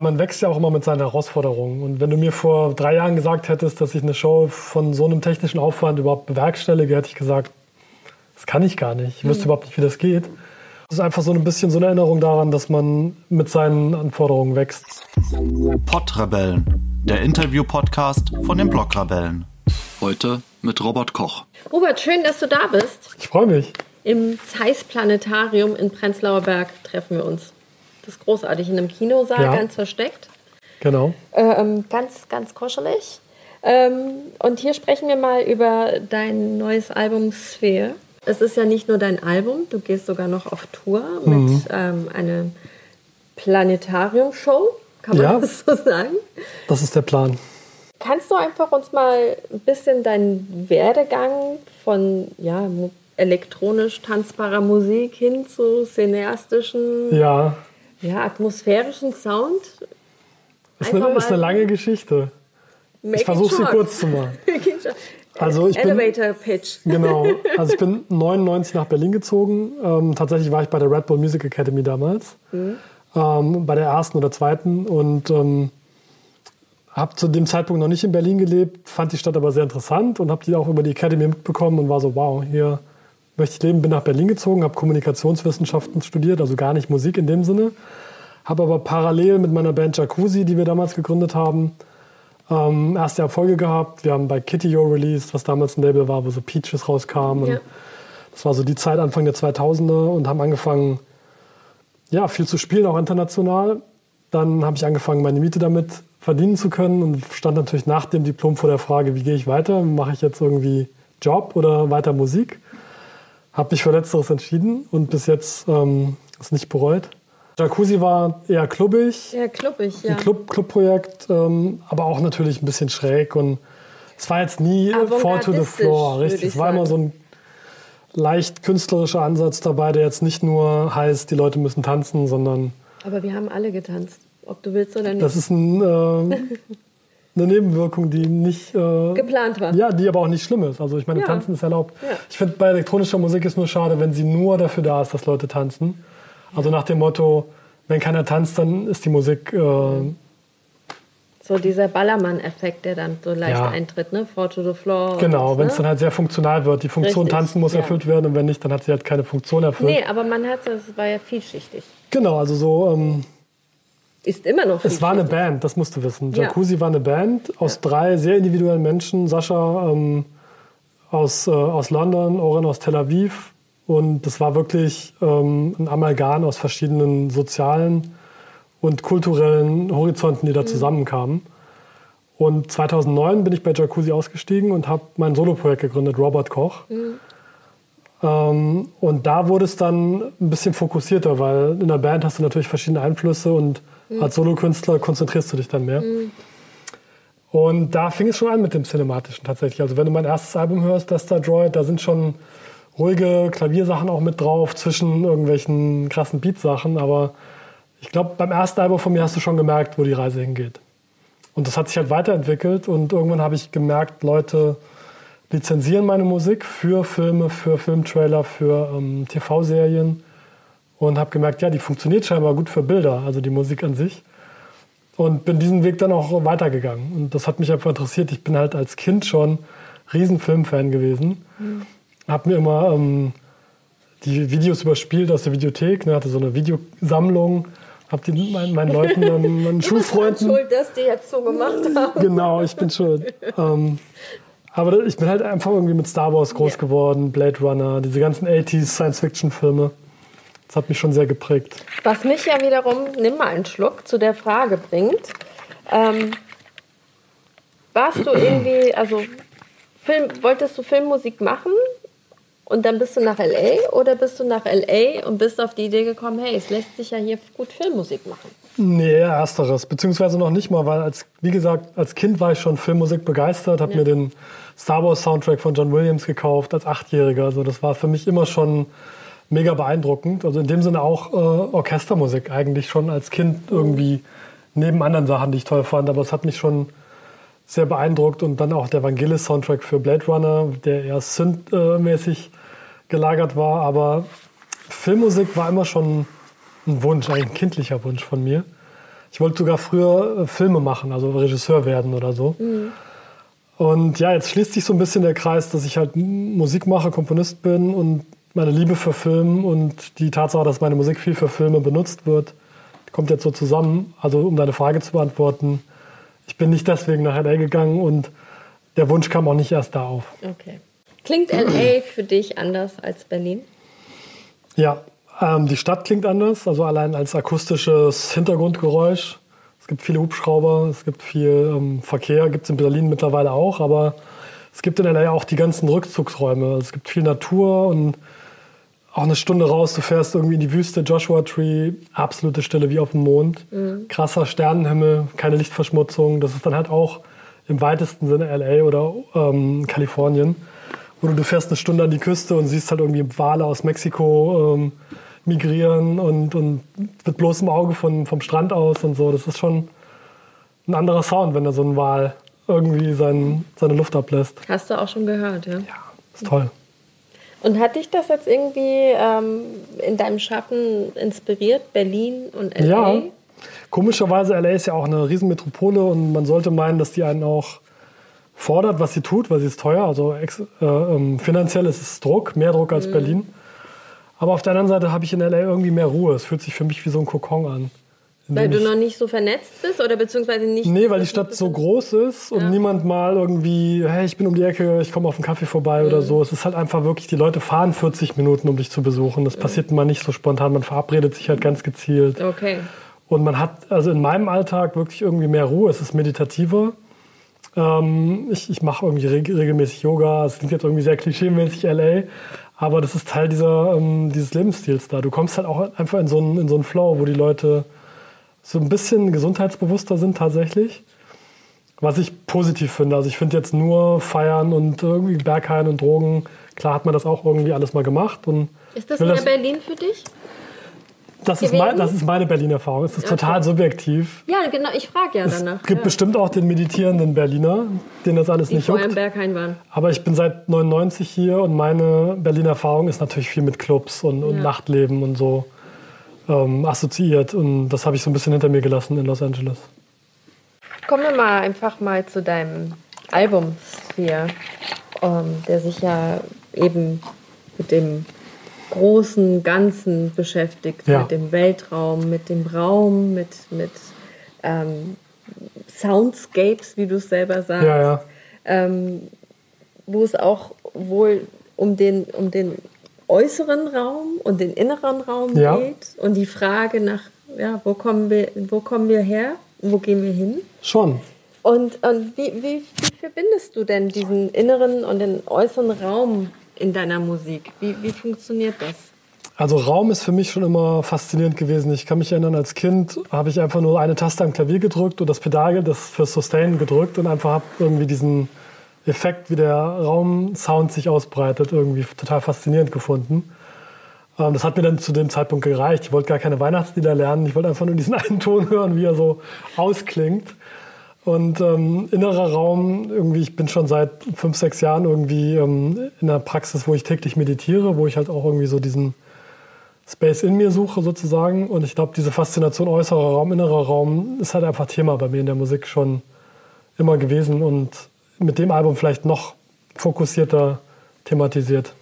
Man wächst ja auch immer mit seinen Herausforderungen. Und wenn du mir vor drei Jahren gesagt hättest, dass ich eine Show von so einem technischen Aufwand überhaupt bewerkstellige, hätte ich gesagt, das kann ich gar nicht. Ich wüsste mhm. überhaupt nicht, wie das geht. Das ist einfach so ein bisschen so eine Erinnerung daran, dass man mit seinen Anforderungen wächst. Podrebellen, der Interview-Podcast von den Blogrebellen. Heute mit Robert Koch. Robert, schön, dass du da bist. Ich freue mich. Im Zeiss Planetarium in Prenzlauer Berg treffen wir uns. Das ist großartig, in einem Kinosaal, ja. ganz versteckt. Genau. Ähm, ganz, ganz kuschelig. Ähm, und hier sprechen wir mal über dein neues Album Sphere. Es ist ja nicht nur dein Album, du gehst sogar noch auf Tour mit mhm. ähm, einer Planetarium-Show, kann man ja, das so sagen? Das ist der Plan. Kannst du einfach uns mal ein bisschen deinen Werdegang von ja, elektronisch tanzbarer Musik hin zu cineastischen ja ja, atmosphärischen Sound. Ist eine, ist eine lange Geschichte. ich versuche sie kurz zu machen. Also ich Elevator bin, Pitch. Genau. Also ich bin 99 nach Berlin gezogen. Ähm, tatsächlich war ich bei der Red Bull Music Academy damals. Mhm. Ähm, bei der ersten oder zweiten. Und ähm, habe zu dem Zeitpunkt noch nicht in Berlin gelebt, fand die Stadt aber sehr interessant und habe die auch über die Academy mitbekommen und war so, wow, hier möchte ich leben, bin nach Berlin gezogen, habe Kommunikationswissenschaften studiert, also gar nicht Musik in dem Sinne. Habe aber parallel mit meiner Band Jacuzzi, die wir damals gegründet haben, ähm, erste Erfolge gehabt. Wir haben bei Kitty Yo released, was damals ein Label war, wo so Peaches rauskamen. Ja. Das war so die Zeit Anfang der 2000er und haben angefangen, ja, viel zu spielen, auch international. Dann habe ich angefangen, meine Miete damit verdienen zu können und stand natürlich nach dem Diplom vor der Frage, wie gehe ich weiter? Mache ich jetzt irgendwie Job oder weiter Musik? Habe mich für Letzteres entschieden und bis jetzt ähm, es nicht bereut. Jacuzzi war eher klubbig. Eher klubbig, ja. Ein Club, Clubprojekt, ähm, aber auch natürlich ein bisschen schräg. Und es war jetzt nie Four to the Floor, richtig. Es war sagen. immer so ein leicht künstlerischer Ansatz dabei, der jetzt nicht nur heißt, die Leute müssen tanzen, sondern. Aber wir haben alle getanzt, ob du willst oder nicht. Das ist ein, äh, eine Nebenwirkung, die nicht äh, geplant war. Ja, die aber auch nicht schlimm ist. Also ich meine, ja. tanzen ist erlaubt. Ja. Ich finde, bei elektronischer Musik ist nur schade, wenn sie nur dafür da ist, dass Leute tanzen. Also nach dem Motto, wenn keiner tanzt, dann ist die Musik. Äh, so dieser Ballermann-Effekt, der dann so leicht ja. eintritt, ne? Four to the floor. Genau, wenn es ne? dann halt sehr funktional wird. Die Funktion Richtig, tanzen muss ja. erfüllt werden und wenn nicht, dann hat sie halt keine Funktion erfüllt. Nee, aber man hat es war ja vielschichtig. Genau, also so. Ähm, ist immer noch. Es war eine Band, das musst du wissen. Jacuzzi ja. war eine Band aus ja. drei sehr individuellen Menschen. Sascha ähm, aus, äh, aus London, Oren aus Tel Aviv. Und das war wirklich ähm, ein Amalgam aus verschiedenen sozialen und kulturellen Horizonten, die da mhm. zusammenkamen. Und 2009 bin ich bei Jacuzzi ausgestiegen und habe mein Soloprojekt gegründet, Robert Koch. Mhm. Ähm, und da wurde es dann ein bisschen fokussierter, weil in der Band hast du natürlich verschiedene Einflüsse und Mhm. Als Solokünstler konzentrierst du dich dann mehr. Mhm. Und da fing es schon an mit dem Cinematischen tatsächlich. Also wenn du mein erstes Album hörst, Desta Droid, da sind schon ruhige Klaviersachen auch mit drauf, zwischen irgendwelchen krassen Beatsachen. Aber ich glaube, beim ersten Album von mir hast du schon gemerkt, wo die Reise hingeht. Und das hat sich halt weiterentwickelt und irgendwann habe ich gemerkt, Leute lizenzieren meine Musik für Filme, für Filmtrailer, für ähm, TV-Serien und habe gemerkt, ja, die funktioniert scheinbar gut für Bilder, also die Musik an sich. Und bin diesen Weg dann auch weitergegangen. Und das hat mich einfach interessiert. Ich bin halt als Kind schon riesen Filmfan gewesen. Mhm. Habe mir immer ähm, die Videos überspielt aus der Videothek, ne, hatte so eine Videosammlung. Hab die meinen, meinen Leuten, dann, meinen Schulfreunden. Ich bin schuld, dass die jetzt so gemacht haben. Genau, ich bin schuld. ähm, aber ich bin halt einfach irgendwie mit Star Wars groß yeah. geworden, Blade Runner, diese ganzen 80s Science-Fiction-Filme. Das hat mich schon sehr geprägt. Was mich ja wiederum, nimm mal einen Schluck, zu der Frage bringt. Ähm, warst du irgendwie, also Film, wolltest du Filmmusik machen und dann bist du nach LA oder bist du nach LA und bist auf die Idee gekommen, hey, es lässt sich ja hier gut Filmmusik machen? Nee, ersteres. Beziehungsweise noch nicht mal, weil als, wie gesagt, als Kind war ich schon Filmmusik begeistert, habe ja. mir den Star Wars Soundtrack von John Williams gekauft als Achtjähriger. Also das war für mich immer schon mega beeindruckend. Also in dem Sinne auch äh, Orchestermusik eigentlich schon als Kind irgendwie neben anderen Sachen, die ich toll fand. Aber es hat mich schon sehr beeindruckt und dann auch der Vangelis-Soundtrack für Blade Runner, der eher Synth-mäßig gelagert war. Aber Filmmusik war immer schon ein Wunsch, ein kindlicher Wunsch von mir. Ich wollte sogar früher äh, Filme machen, also Regisseur werden oder so. Mhm. Und ja, jetzt schließt sich so ein bisschen der Kreis, dass ich halt Musik mache, Komponist bin und meine Liebe für Film und die Tatsache, dass meine Musik viel für Filme benutzt wird, kommt jetzt so zusammen. Also um deine Frage zu beantworten, ich bin nicht deswegen nach LA gegangen und der Wunsch kam auch nicht erst da auf. Okay. Klingt LA für dich anders als Berlin? Ja, ähm, die Stadt klingt anders, also allein als akustisches Hintergrundgeräusch. Es gibt viele Hubschrauber, es gibt viel ähm, Verkehr, gibt es in Berlin mittlerweile auch, aber es gibt in LA auch die ganzen Rückzugsräume. Es gibt viel Natur und auch eine Stunde raus, du fährst irgendwie in die Wüste, Joshua Tree, absolute Stille wie auf dem Mond, mhm. krasser Sternenhimmel, keine Lichtverschmutzung. Das ist dann halt auch im weitesten Sinne LA oder ähm, Kalifornien. Oder du fährst eine Stunde an die Küste und siehst halt irgendwie Wale aus Mexiko ähm, migrieren und, und mit bloßem Auge von, vom Strand aus und so. Das ist schon ein anderer Sound, wenn da so ein Wal irgendwie sein, seine Luft ablässt. Hast du auch schon gehört, ja? Ja, ist toll. Und hat dich das jetzt irgendwie ähm, in deinem Schaffen inspiriert, Berlin und LA? Ja, komischerweise, LA ist ja auch eine Riesenmetropole und man sollte meinen, dass die einen auch fordert, was sie tut, weil sie ist teuer. Also äh, ähm, finanziell ist es Druck, mehr Druck als mhm. Berlin. Aber auf der anderen Seite habe ich in LA irgendwie mehr Ruhe. Es fühlt sich für mich wie so ein Kokon an. Weil du noch nicht so vernetzt bist oder beziehungsweise nicht. Nee, weil die Stadt so groß ist und ja. niemand mal irgendwie, hey, ich bin um die Ecke, ich komme auf einen Kaffee vorbei mhm. oder so. Es ist halt einfach wirklich, die Leute fahren 40 Minuten, um dich zu besuchen. Das mhm. passiert mal nicht so spontan. Man verabredet sich halt ganz gezielt. Okay. Und man hat also in meinem Alltag wirklich irgendwie mehr Ruhe. Es ist meditativer. Ähm, ich ich mache irgendwie regelmäßig Yoga. Es klingt jetzt irgendwie sehr klischeemäßig LA. Aber das ist Teil dieser, ähm, dieses Lebensstils da. Du kommst halt auch einfach in so einen, in so einen Flow, wo die Leute so ein bisschen gesundheitsbewusster sind tatsächlich. Was ich positiv finde. Also ich finde jetzt nur Feiern und irgendwie Berghain und Drogen, klar hat man das auch irgendwie alles mal gemacht. Und ist das mehr das, Berlin für dich? Das ist, mein, das ist meine Berlin-Erfahrung. Es ist okay. total subjektiv. Ja, genau, ich frage ja danach. Es gibt ja. bestimmt auch den meditierenden Berliner, den das alles Die nicht juckt. Berghain waren. Aber ich bin seit 99 hier und meine Berlin-Erfahrung ist natürlich viel mit Clubs und, und ja. Nachtleben und so ähm, assoziiert. Und das habe ich so ein bisschen hinter mir gelassen in Los Angeles. Kommen wir mal einfach mal zu deinem Album Sphere, ähm, der sich ja eben mit dem großen Ganzen beschäftigt, ja. mit dem Weltraum, mit dem Raum, mit, mit ähm, Soundscapes, wie du es selber sagst. Ja, ja. Ähm, wo es auch wohl um den, um den äußeren Raum und den inneren Raum ja. geht und die Frage nach, ja, wo kommen wir, wo kommen wir her, wo gehen wir hin? Schon. Und, und wie, wie, wie verbindest du denn diesen inneren und den äußeren Raum in deiner Musik? Wie, wie funktioniert das? Also Raum ist für mich schon immer faszinierend gewesen. Ich kann mich erinnern, als Kind habe ich einfach nur eine Taste am Klavier gedrückt und das Pedal das für Sustain gedrückt und einfach habe irgendwie diesen Effekt, wie der Raumsound sich ausbreitet, irgendwie total faszinierend gefunden. Ähm, das hat mir dann zu dem Zeitpunkt gereicht. Ich wollte gar keine Weihnachtslieder lernen. Ich wollte einfach nur diesen einen Ton hören, wie er so ausklingt. Und ähm, innerer Raum, irgendwie, ich bin schon seit fünf, sechs Jahren irgendwie ähm, in einer Praxis, wo ich täglich meditiere, wo ich halt auch irgendwie so diesen Space in mir suche sozusagen. Und ich glaube, diese Faszination äußerer Raum, innerer Raum ist halt einfach Thema bei mir in der Musik schon immer gewesen. Und mit dem Album vielleicht noch fokussierter thematisiert.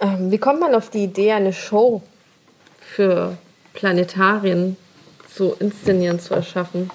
Ähm, wie kommt man auf die Idee, eine Show für Planetarien zu inszenieren, zu erschaffen?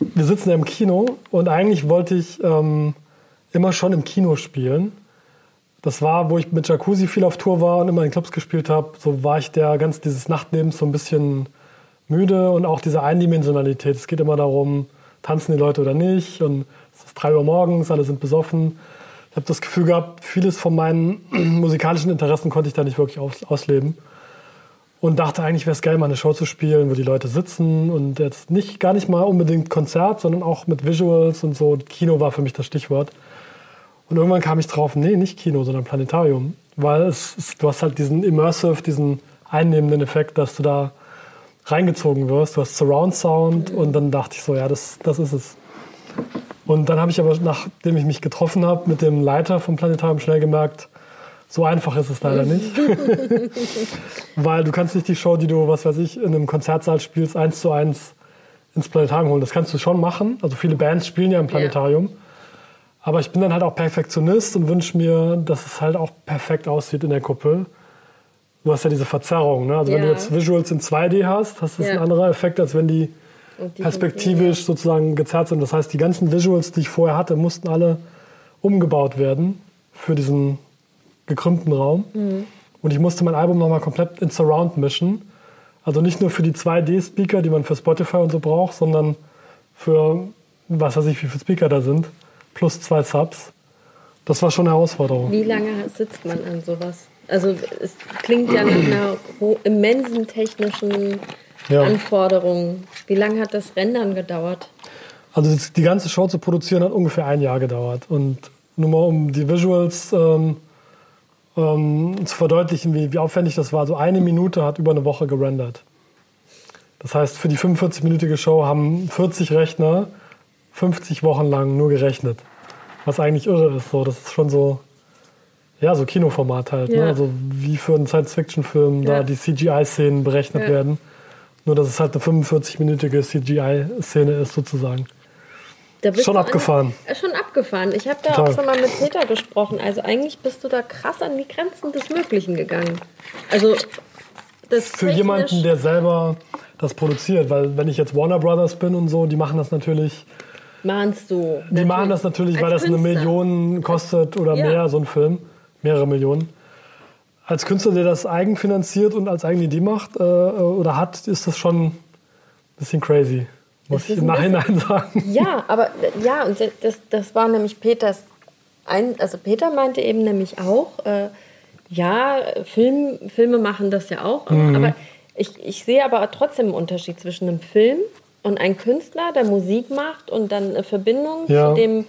Wir sitzen im Kino und eigentlich wollte ich ähm, immer schon im Kino spielen. Das war, wo ich mit Jacuzzi viel auf Tour war und immer in Clubs gespielt habe. So war ich der ganz dieses Nachtlebens so ein bisschen müde und auch diese Eindimensionalität. Es geht immer darum, tanzen die Leute oder nicht. Und es ist 3 Uhr morgens, alle sind besoffen. Ich habe das Gefühl gehabt, vieles von meinen musikalischen Interessen konnte ich da nicht wirklich aus, ausleben. Und dachte eigentlich, wäre es geil, mal eine Show zu spielen, wo die Leute sitzen und jetzt nicht gar nicht mal unbedingt Konzert, sondern auch mit Visuals und so. Kino war für mich das Stichwort. Und irgendwann kam ich drauf, nee, nicht Kino, sondern Planetarium. Weil es, es, du hast halt diesen Immersive, diesen einnehmenden Effekt, dass du da reingezogen wirst. Du hast Surround Sound und dann dachte ich so, ja, das, das ist es. Und dann habe ich aber, nachdem ich mich getroffen habe mit dem Leiter vom Planetarium, schnell gemerkt, So einfach ist es leider nicht. Weil du kannst nicht die Show, die du, was weiß ich, in einem Konzertsaal spielst, eins zu eins ins Planetarium holen. Das kannst du schon machen. Also viele Bands spielen ja im Planetarium. Ja. Aber ich bin dann halt auch Perfektionist und wünsche mir, dass es halt auch perfekt aussieht in der Kuppel. Du hast ja diese Verzerrung. Ne? Also ja. wenn du jetzt Visuals in 2D hast, hast du ja. ein anderer Effekt, als wenn die, die perspektivisch sozusagen gezerrt sind. Das heißt, die ganzen Visuals, die ich vorher hatte, mussten alle umgebaut werden für diesen gekrümmten Raum. Mhm. Und ich musste mein Album nochmal komplett in Surround mischen. Also nicht nur für die 2D-Speaker, die man für Spotify und so braucht, sondern für, was weiß ich, wie viele Speaker da sind, plus zwei Subs. Das war schon eine Herausforderung. Wie lange sitzt man an sowas? Also es klingt ja nach einer immensen technischen ja. Anforderung. Wie lange hat das Rendern gedauert? Also die ganze Show zu produzieren hat ungefähr ein Jahr gedauert. Und nur mal um die Visuals ähm, ähm, zu verdeutlichen, wie, wie aufwendig das war. So eine Minute hat über eine Woche gerendert. Das heißt, für die 45-minütige Show haben 40 Rechner 50 Wochen lang nur gerechnet. Was eigentlich irre ist. So, das ist schon so, ja, so Kinoformat halt. Ne? Ja. Ne? Also wie für einen Science-Fiction-Film ja. da die CGI-Szenen berechnet ja. werden. Nur, dass es halt eine 45-minütige CGI-Szene ist sozusagen schon abgefahren. An, schon abgefahren. Ich habe da Total. auch schon mal mit Peter gesprochen. Also eigentlich bist du da krass an die Grenzen des Möglichen gegangen. Also das für jemanden, der selber das produziert, weil wenn ich jetzt Warner Brothers bin und so, die machen das natürlich. Mahnst du? Die machen das natürlich, weil das Künstler. eine Million kostet oder ja. mehr, so ein Film. Mehrere Millionen. Als Künstler, der das eigenfinanziert und als eigene Idee macht äh, oder hat, ist das schon ein bisschen crazy muss ich im Nachhinein sagen. Ja, aber ja, und das, das war nämlich Peters ein, also Peter meinte eben nämlich auch, äh, ja, Film, Filme machen das ja auch, mhm. aber ich, ich sehe aber trotzdem einen Unterschied zwischen einem Film und einem Künstler, der Musik macht und dann eine Verbindung ja. zu dem,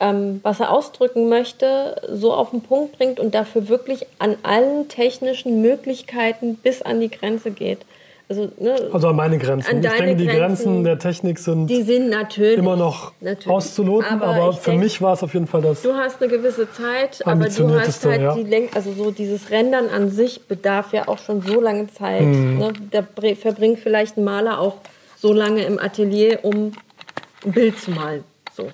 ähm, was er ausdrücken möchte, so auf den Punkt bringt und dafür wirklich an allen technischen Möglichkeiten bis an die Grenze geht. Also, ne, also an meine Grenzen. An ich denke, die Grenzen, Grenzen der Technik sind, die sind natürlich, immer noch natürlich. auszuloten, aber, aber für denke, mich war es auf jeden Fall das. Du hast eine gewisse Zeit, aber du hast halt ja. die Lenk also so dieses Rendern an sich bedarf ja auch schon so lange Zeit. Mhm. Ne? Da verbringt vielleicht ein Maler auch so lange im Atelier, um ein Bild zu malen. So.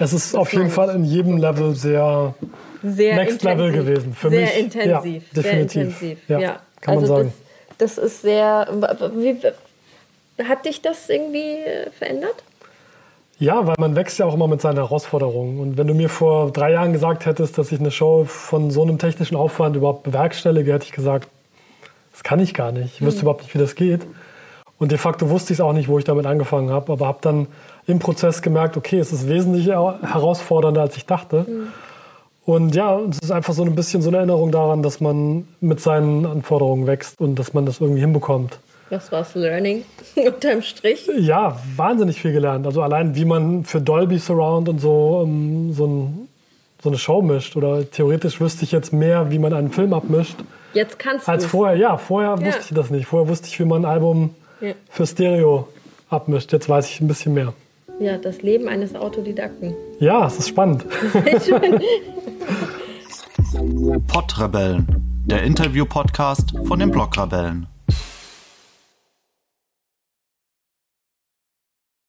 Es ist auf jeden Fall in jedem Level sehr, sehr Next intensiv. Level gewesen. Für sehr mich. Intensiv. Ja, definitiv. Sehr intensiv. Ja, ja. Kann also man sagen. Das, das ist sehr. Wie, hat dich das irgendwie verändert? Ja, weil man wächst ja auch immer mit seinen Herausforderungen. Und wenn du mir vor drei Jahren gesagt hättest, dass ich eine Show von so einem technischen Aufwand überhaupt bewerkstellige, hätte ich gesagt, das kann ich gar nicht. Ich wüsste mhm. überhaupt nicht, wie das geht. Und de facto wusste ich es auch nicht, wo ich damit angefangen habe, aber habe dann im Prozess gemerkt, okay, es ist wesentlich herausfordernder, als ich dachte. Mhm. Und ja, es ist einfach so ein bisschen so eine Erinnerung daran, dass man mit seinen Anforderungen wächst und dass man das irgendwie hinbekommt. Was war das Learning unterm Strich? Ja, wahnsinnig viel gelernt. Also allein, wie man für Dolby Surround und so um, ähm, so, ein, so, eine Show mischt. Oder theoretisch wüsste ich jetzt mehr, wie man einen Film abmischt. Jetzt kannst du Als vorher, ja. Vorher ja. wusste ich das nicht. Vorher wusste ich, wie man ein Album ja. für Stereo abmischt. Jetzt weiß ich ein bisschen mehr. Ja, das Leben eines Autodidakten. Ja, es ist spannend. Podrebellen, der Interview-Podcast von den Blogrebellen.